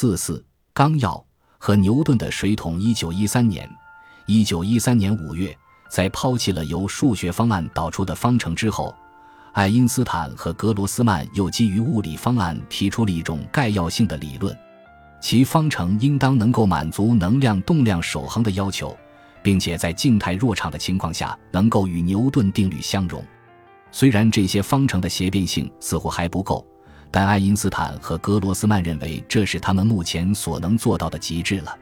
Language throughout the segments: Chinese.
四四纲要和牛顿的水桶。一九一三年，一九一三年五月，在抛弃了由数学方案导出的方程之后，爱因斯坦和格罗斯曼又基于物理方案提出了一种概要性的理论，其方程应当能够满足能量动量守恒的要求，并且在静态弱场的情况下能够与牛顿定律相容。虽然这些方程的协变性似乎还不够。但爱因斯坦和格罗斯曼认为这是他们目前所能做到的极致了。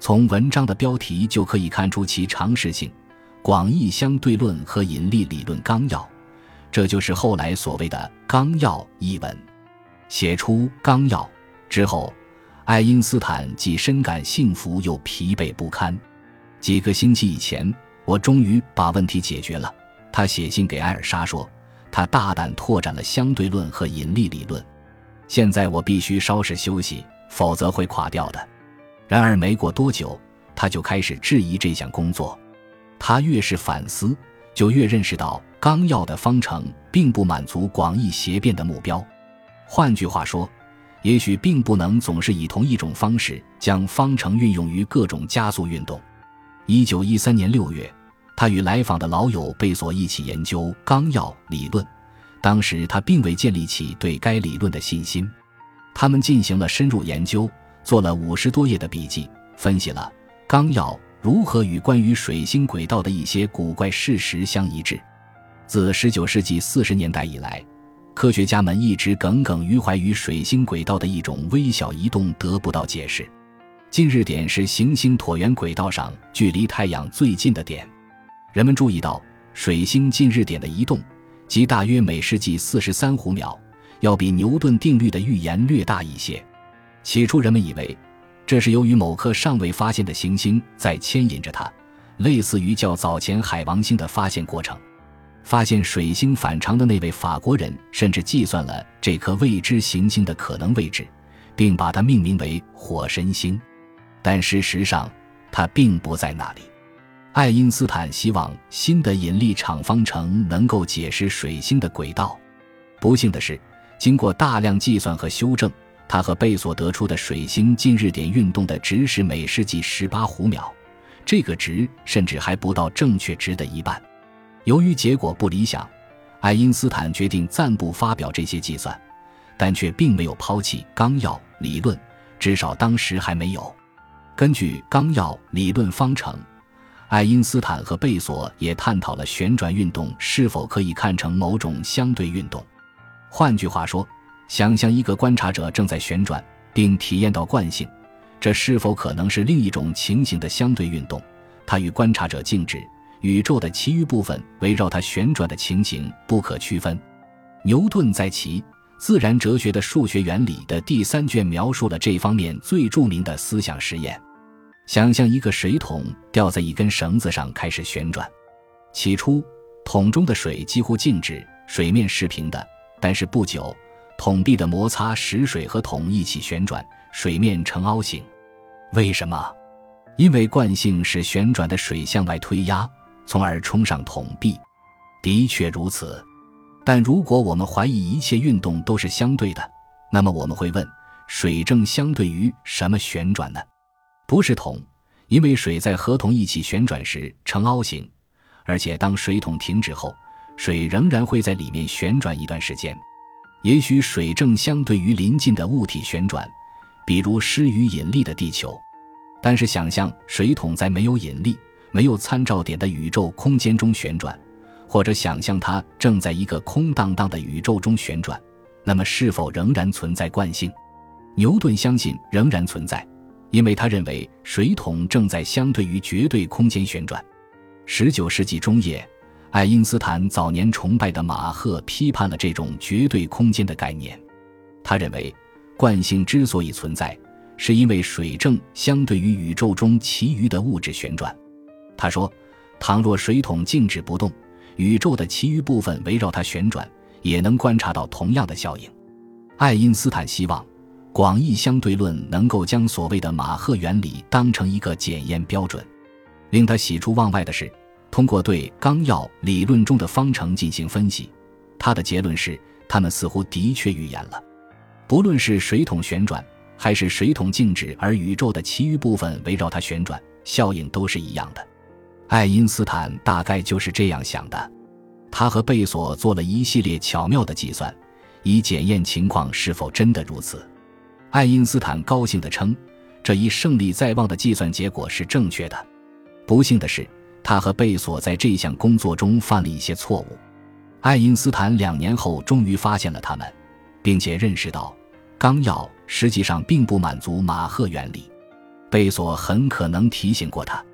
从文章的标题就可以看出其常识性，《广义相对论和引力理论纲要》，这就是后来所谓的“纲要”一文。写出纲要之后，爱因斯坦既深感幸福又疲惫不堪。几个星期以前，我终于把问题解决了。他写信给艾尔莎说。他大胆拓展了相对论和引力理论。现在我必须稍事休息，否则会垮掉的。然而没过多久，他就开始质疑这项工作。他越是反思，就越认识到纲要的方程并不满足广义协变的目标。换句话说，也许并不能总是以同一种方式将方程运用于各种加速运动。一九一三年六月。他与来访的老友贝索一起研究纲要理论，当时他并未建立起对该理论的信心。他们进行了深入研究，做了五十多页的笔记，分析了纲要如何与关于水星轨道的一些古怪事实相一致。自十九世纪四十年代以来，科学家们一直耿耿于怀于水星轨道的一种微小移动得不到解释。近日点是行星椭圆轨道上距离太阳最近的点。人们注意到，水星近日点的移动，即大约每世纪四十三弧秒，要比牛顿定律的预言略大一些。起初，人们以为这是由于某颗尚未发现的行星在牵引着它，类似于较早前海王星的发现过程。发现水星反常的那位法国人甚至计算了这颗未知行星的可能位置，并把它命名为火神星。但事实上，它并不在那里。爱因斯坦希望新的引力场方程能够解释水星的轨道。不幸的是，经过大量计算和修正，他和贝索得出的水星近日点运动的值是每世纪十八弧秒，这个值甚至还不到正确值的一半。由于结果不理想，爱因斯坦决定暂不发表这些计算，但却并没有抛弃纲要理论，至少当时还没有。根据纲要理论方程。爱因斯坦和贝索也探讨了旋转运动是否可以看成某种相对运动。换句话说，想象一个观察者正在旋转，并体验到惯性，这是否可能是另一种情形的相对运动？它与观察者静止、宇宙的其余部分围绕它旋转的情形不可区分。牛顿在其《自然哲学的数学原理》的第三卷描述了这方面最著名的思想实验。想象一个水桶吊在一根绳子上开始旋转，起初桶中的水几乎静止，水面是平的。但是不久，桶壁的摩擦使水和桶一起旋转，水面呈凹形。为什么？因为惯性使旋转的水向外推压，从而冲上桶壁。的确如此。但如果我们怀疑一切运动都是相对的，那么我们会问：水正相对于什么旋转呢？不是桶，因为水在和桶一起旋转时呈凹形，而且当水桶停止后，水仍然会在里面旋转一段时间。也许水正相对于临近的物体旋转，比如施于引力的地球。但是，想象水桶在没有引力、没有参照点的宇宙空间中旋转，或者想象它正在一个空荡荡的宇宙中旋转，那么是否仍然存在惯性？牛顿相信仍然存在。因为他认为水桶正在相对于绝对空间旋转。十九世纪中叶，爱因斯坦早年崇拜的马赫批判了这种绝对空间的概念。他认为，惯性之所以存在，是因为水正相对于宇宙中其余的物质旋转。他说，倘若水桶静止不动，宇宙的其余部分围绕它旋转，也能观察到同样的效应。爱因斯坦希望。广义相对论能够将所谓的马赫原理当成一个检验标准。令他喜出望外的是，通过对纲要理论中的方程进行分析，他的结论是，他们似乎的确预言了，不论是水桶旋转，还是水桶静止，而宇宙的其余部分围绕它旋转，效应都是一样的。爱因斯坦大概就是这样想的。他和贝索做了一系列巧妙的计算，以检验情况是否真的如此。爱因斯坦高兴地称，这一胜利在望的计算结果是正确的。不幸的是，他和贝索在这项工作中犯了一些错误。爱因斯坦两年后终于发现了他们，并且认识到，纲要实际上并不满足马赫原理。贝索很可能提醒过他，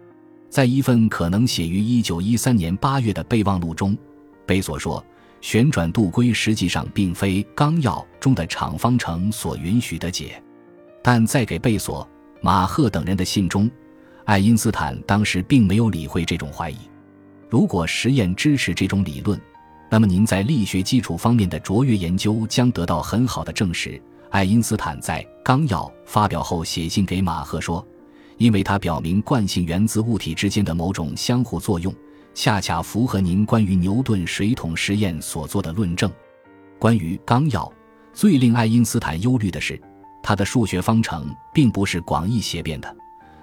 在一份可能写于1913年8月的备忘录中。贝索说：“旋转度规实际上并非纲要中的场方程所允许的解。”但在给贝索、马赫等人的信中，爱因斯坦当时并没有理会这种怀疑。如果实验支持这种理论，那么您在力学基础方面的卓越研究将得到很好的证实。爱因斯坦在纲要发表后写信给马赫说：“因为它表明惯性原子物体之间的某种相互作用。”恰恰符合您关于牛顿水桶实验所做的论证。关于纲要，最令爱因斯坦忧虑的是，他的数学方程并不是广义斜变的，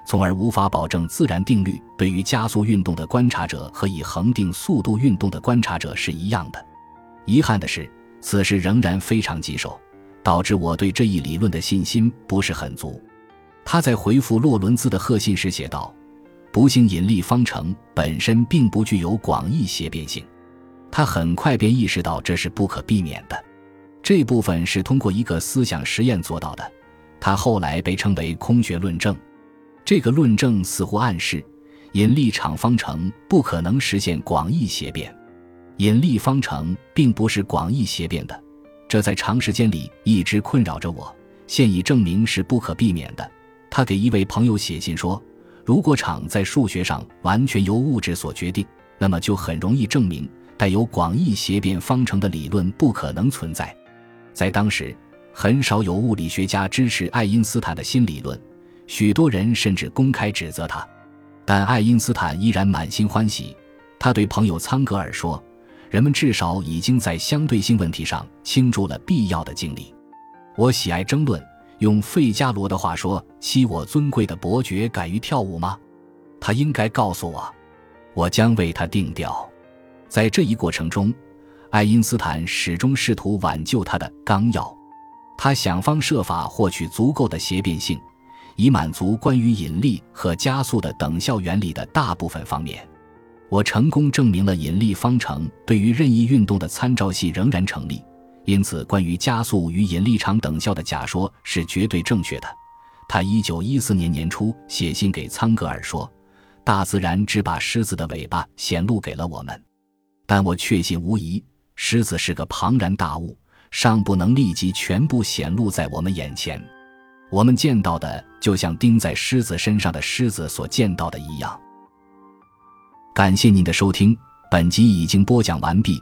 从而无法保证自然定律对于加速运动的观察者和以恒定速度运动的观察者是一样的。遗憾的是，此事仍然非常棘手，导致我对这一理论的信心不是很足。他在回复洛伦兹的贺信时写道。不幸，引力方程本身并不具有广义谐变性。他很快便意识到这是不可避免的。这部分是通过一个思想实验做到的，他后来被称为空穴论证。这个论证似乎暗示，引力场方程不可能实现广义谐变。引力方程并不是广义谐变的，这在长时间里一直困扰着我。现已证明是不可避免的。他给一位朋友写信说。如果场在数学上完全由物质所决定，那么就很容易证明带有广义斜变方程的理论不可能存在。在当时，很少有物理学家支持爱因斯坦的新理论，许多人甚至公开指责他。但爱因斯坦依然满心欢喜。他对朋友苍格尔说：“人们至少已经在相对性问题上倾注了必要的精力。我喜爱争论。”用费加罗的话说：“欺我尊贵的伯爵敢于跳舞吗？他应该告诉我，我将为他定调。”在这一过程中，爱因斯坦始终试图挽救他的纲要。他想方设法获取足够的协变性，以满足关于引力和加速的等效原理的大部分方面。我成功证明了引力方程对于任意运动的参照系仍然成立。因此，关于加速与引力场等效的假说是绝对正确的。他一九一四年年初写信给苍格尔说：“大自然只把狮子的尾巴显露给了我们，但我确信无疑，狮子是个庞然大物，尚不能立即全部显露在我们眼前。我们见到的，就像钉在狮子身上的狮子所见到的一样。”感谢您的收听，本集已经播讲完毕。